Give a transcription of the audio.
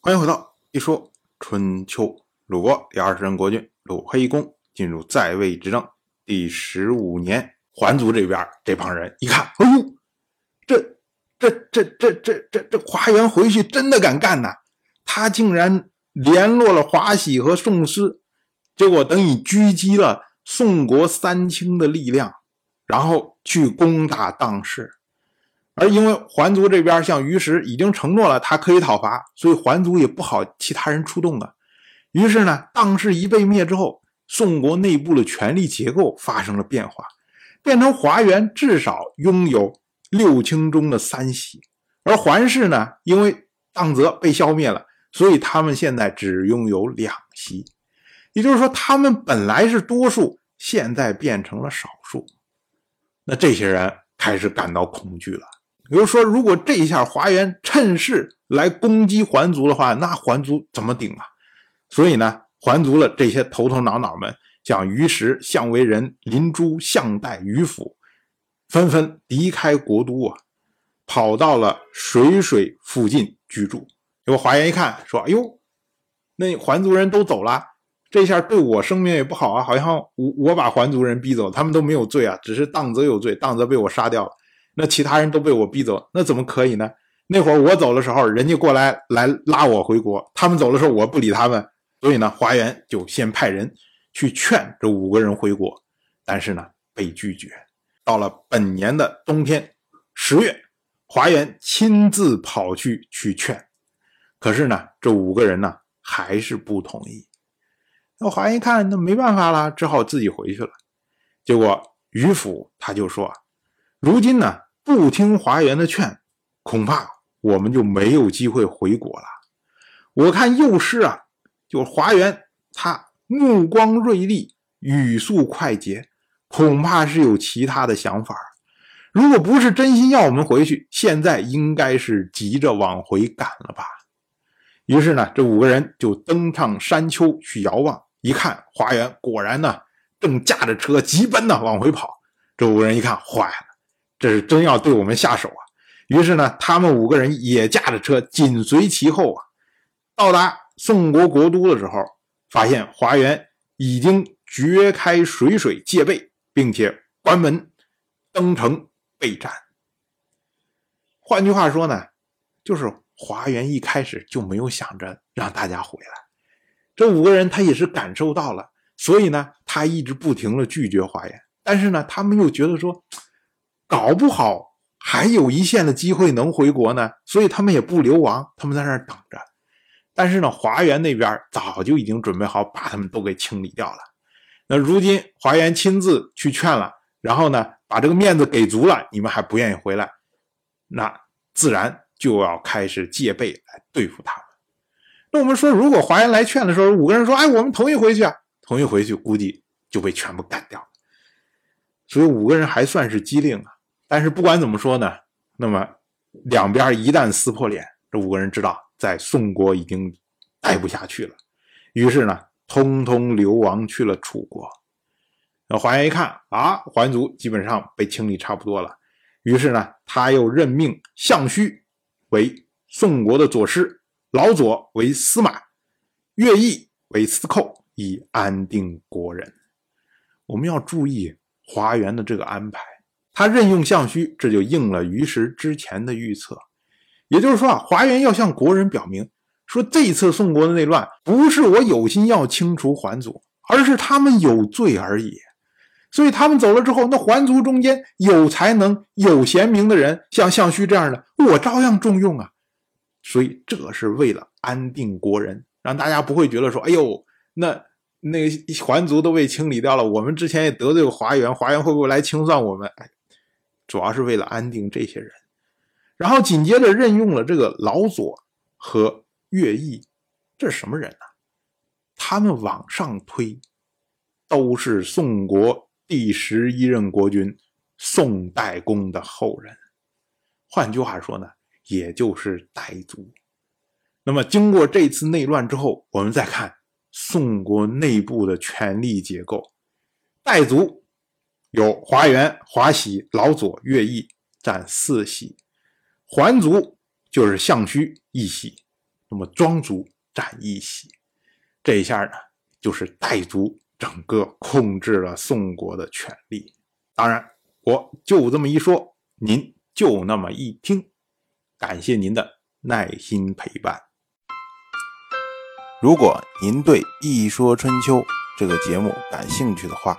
欢迎回到一说春秋。鲁国第二十任国君鲁黑公进入在位执政第十五年，桓族这边这帮人一看，哎呦，这这这这这这这华元回去真的敢干呐！他竟然联络了华喜和宋师，结果等于狙击了宋国三卿的力量，然后去攻打当氏。而因为桓族这边向于石已经承诺了，他可以讨伐，所以桓族也不好其他人出动的。于是呢，当氏一被灭之后，宋国内部的权力结构发生了变化，变成华元至少拥有六卿中的三席，而桓氏呢，因为当泽被消灭了，所以他们现在只拥有两席。也就是说，他们本来是多数，现在变成了少数。那这些人开始感到恐惧了。比如说，如果这一下华元趁势来攻击桓族的话，那桓族怎么顶啊？所以呢，桓族的这些头头脑脑们，像于石、项为人、林朱、项代、于府，纷纷离开国都啊，跑到了水水附近居住。结果华元一看，说：“哎呦，那桓族人都走了，这下对我生命也不好啊！好像我我把桓族人逼走，他们都没有罪啊，只是当泽有罪，当泽被我杀掉了。”那其他人都被我逼走，那怎么可以呢？那会儿我走的时候，人家过来来拉我回国，他们走的时候我不理他们，所以呢，华元就先派人去劝这五个人回国，但是呢被拒绝。到了本年的冬天十月，华元亲自跑去去劝，可是呢这五个人呢还是不同意。那华元一看，那没办法了，只好自己回去了。结果于府他就说：“如今呢。”不听华元的劝，恐怕我们就没有机会回国了。我看幼师啊，就华元，他目光锐利，语速快捷，恐怕是有其他的想法。如果不是真心要我们回去，现在应该是急着往回赶了吧？于是呢，这五个人就登上山丘去遥望，一看华元果然呢，正驾着车急奔呢往回跑。这五个人一看，坏了。这是真要对我们下手啊！于是呢，他们五个人也驾着车紧随其后啊。到达宋国国都的时候，发现华元已经掘开水水戒备，并且关门登城备战。换句话说呢，就是华元一开始就没有想着让大家回来。这五个人他也是感受到了，所以呢，他一直不停的拒绝华元。但是呢，他们又觉得说。搞不好还有一线的机会能回国呢，所以他们也不流亡，他们在那儿等着。但是呢，华元那边早就已经准备好把他们都给清理掉了。那如今华元亲自去劝了，然后呢，把这个面子给足了，你们还不愿意回来，那自然就要开始戒备来对付他们。那我们说，如果华元来劝的时候，五个人说：“哎，我们同意回去啊，同意回去，估计就被全部干掉了。”所以五个人还算是机灵啊。但是不管怎么说呢，那么两边一旦撕破脸，这五个人知道在宋国已经待不下去了，于是呢，通通流亡去了楚国。那华元一看啊，桓族基本上被清理差不多了，于是呢，他又任命项须为宋国的左师，老左为司马，乐毅为司寇，以安定国人。我们要注意华元的这个安排。他任用项须，这就应了于石之前的预测。也就是说啊，华元要向国人表明，说这次宋国的内乱不是我有心要清除桓族，而是他们有罪而已。所以他们走了之后，那桓族中间有才能、有贤明的人，像项须这样的，我照样重用啊。所以这是为了安定国人，让大家不会觉得说，哎呦，那那个桓族都被清理掉了，我们之前也得罪过华元，华元会不会来清算我们？主要是为了安定这些人，然后紧接着任用了这个老左和乐毅，这是什么人呢？他们往上推，都是宋国第十一任国君宋代公的后人。换句话说呢，也就是傣族。那么经过这次内乱之后，我们再看宋国内部的权力结构，傣族。有华元、华喜、老左、乐毅占四席，桓族就是项须一席，那么庄族占一席。这一下呢，就是傣族整个控制了宋国的权力。当然，我就这么一说，您就那么一听。感谢您的耐心陪伴。如果您对《一说春秋》这个节目感兴趣的话，